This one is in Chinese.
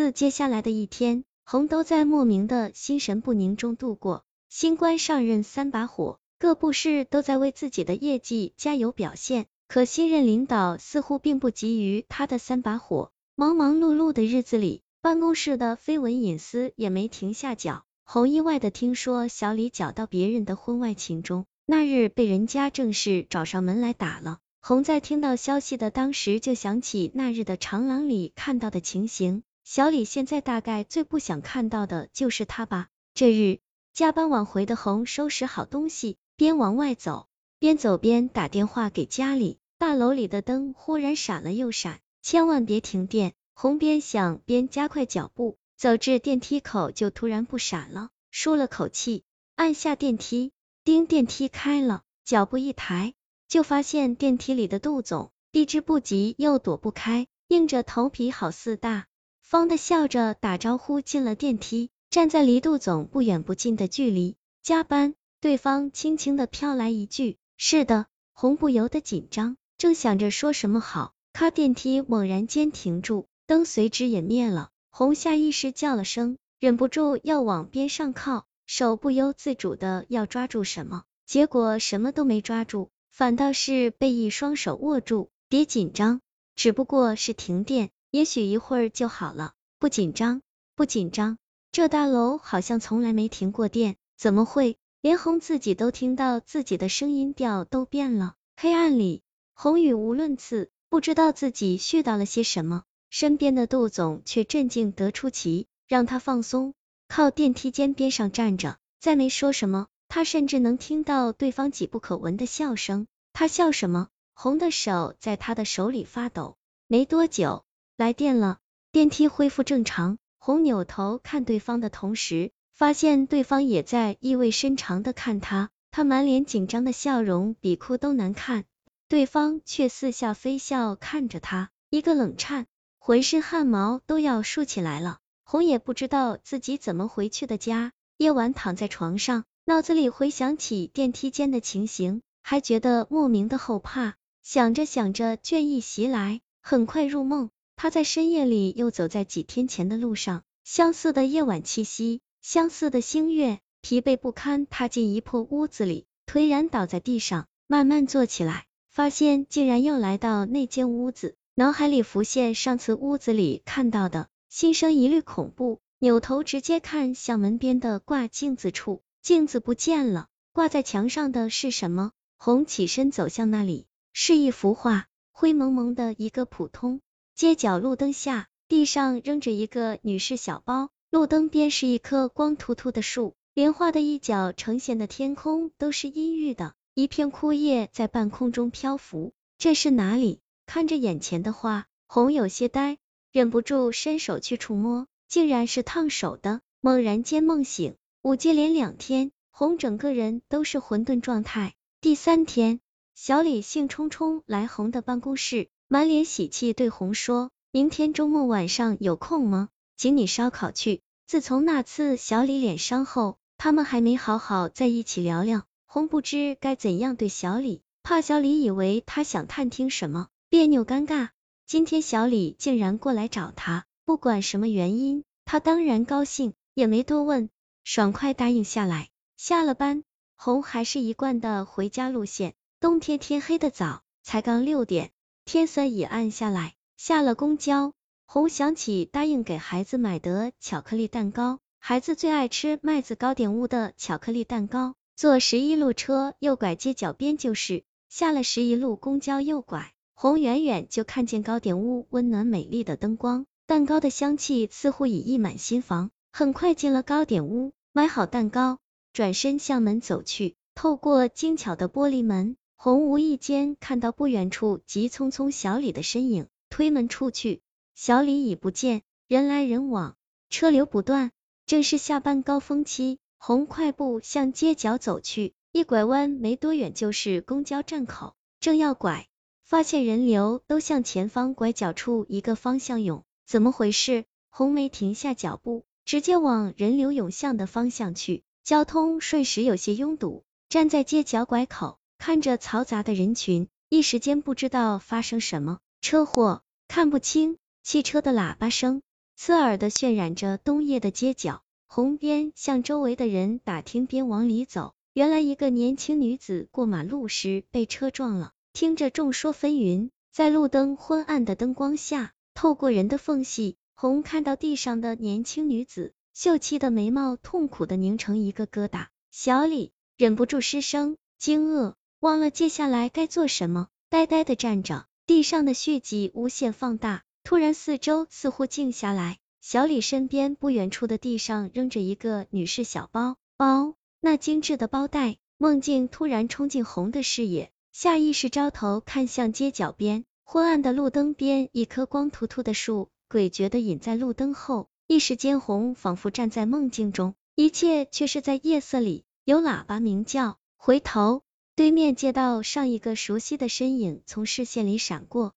自接下来的一天，红都在莫名的心神不宁中度过。新官上任三把火，各部室都在为自己的业绩加油表现，可新任领导似乎并不急于他的三把火。忙忙碌碌的日子里，办公室的绯闻隐私也没停下脚。红意外的听说小李搅到别人的婚外情中，那日被人家正式找上门来打了。红在听到消息的当时就想起那日的长廊里看到的情形，小李现在大概最不想看到的就是他吧。这日。加班晚回的红收拾好东西，边往外走，边走边打电话给家里。大楼里的灯忽然闪了又闪，千万别停电。红边想边加快脚步，走至电梯口就突然不闪了，舒了口气，按下电梯，叮，电梯开了，脚步一抬，就发现电梯里的杜总，避之不及又躲不开，硬着头皮好似大方的笑着打招呼进了电梯。站在离杜总不远不近的距离，加班。对方轻轻的飘来一句：“是的。”红不由得紧张，正想着说什么好，咔，电梯猛然间停住，灯随之也灭了。红下意识叫了声，忍不住要往边上靠，手不由自主的要抓住什么，结果什么都没抓住，反倒是被一双手握住。别紧张，只不过是停电，也许一会儿就好了。不紧张，不紧张。这大楼好像从来没停过电，怎么会？连红自己都听到自己的声音调都变了。黑暗里，红语无伦次，不知道自己絮叨了些什么。身边的杜总却镇静得出奇，让他放松，靠电梯间边上站着，再没说什么。他甚至能听到对方几不可闻的笑声。他笑什么？红的手在他的手里发抖。没多久，来电了，电梯恢复正常。红扭头看对方的同时，发现对方也在意味深长的看他，他满脸紧张的笑容比哭都难看，对方却似笑非笑看着他，一个冷颤，浑身汗毛都要竖起来了。红也不知道自己怎么回去的家，夜晚躺在床上，脑子里回想起电梯间的情形，还觉得莫名的后怕，想着想着倦意袭来，很快入梦。他在深夜里又走在几天前的路上，相似的夜晚气息，相似的星月，疲惫不堪，踏进一破屋子里，颓然倒在地上，慢慢坐起来，发现竟然又来到那间屋子，脑海里浮现上次屋子里看到的，心生一缕恐怖，扭头直接看向门边的挂镜子处，镜子不见了，挂在墙上的是什么？红起身走向那里，是一幅画，灰蒙蒙的一个普通。街角路灯下，地上扔着一个女士小包，路灯边是一棵光秃秃的树，莲花的一角呈现的天空都是阴郁的，一片枯叶在半空中漂浮。这是哪里？看着眼前的画，红有些呆，忍不住伸手去触摸，竟然是烫手的。猛然间梦醒，五接连两天，红整个人都是混沌状态。第三天，小李兴冲冲来红的办公室。满脸喜气对红说：“明天周末晚上有空吗？请你烧烤去。”自从那次小李脸伤后，他们还没好好在一起聊聊。红不知该怎样对小李，怕小李以为他想探听什么，别扭尴尬。今天小李竟然过来找他，不管什么原因，他当然高兴，也没多问，爽快答应下来。下了班，红还是一贯的回家路线。冬天天黑的早，才刚六点。天色已暗下来，下了公交，红想起答应给孩子买的巧克力蛋糕，孩子最爱吃麦子糕点屋的巧克力蛋糕。坐十一路车右拐街角边就是，下了十一路公交右拐，红远远就看见糕点屋温暖美丽的灯光，蛋糕的香气似乎已溢满心房。很快进了糕点屋，买好蛋糕，转身向门走去，透过精巧的玻璃门。红无意间看到不远处急匆匆小李的身影，推门出去，小李已不见，人来人往，车流不断，正是下班高峰期。红快步向街角走去，一拐弯没多远就是公交站口，正要拐，发现人流都向前方拐角处一个方向涌，怎么回事？红没停下脚步，直接往人流涌向的方向去，交通瞬时有些拥堵，站在街角拐口。看着嘈杂的人群，一时间不知道发生什么车祸，看不清汽车的喇叭声，刺耳的渲染着冬夜的街角。红边向周围的人打听，边往里走。原来一个年轻女子过马路时被车撞了。听着众说纷纭，在路灯昏暗的灯光下，透过人的缝隙，红看到地上的年轻女子，秀气的眉毛痛苦的拧成一个疙瘩。小李忍不住失声惊愕，忘了接下来该做什么，呆呆的站着。地上的血迹无限放大，突然四周似乎静下来。小李身边不远处的地上扔着一个女士小包包，那精致的包带。梦境突然冲进红的视野，下意识招头看向街角边，昏暗的路灯边，一棵光秃秃的树诡谲的隐在路灯后。一时间，红仿佛站在梦境中，一切却是在夜色里。有喇叭鸣叫，回头，对面街道上一个熟悉的身影从视线里闪过。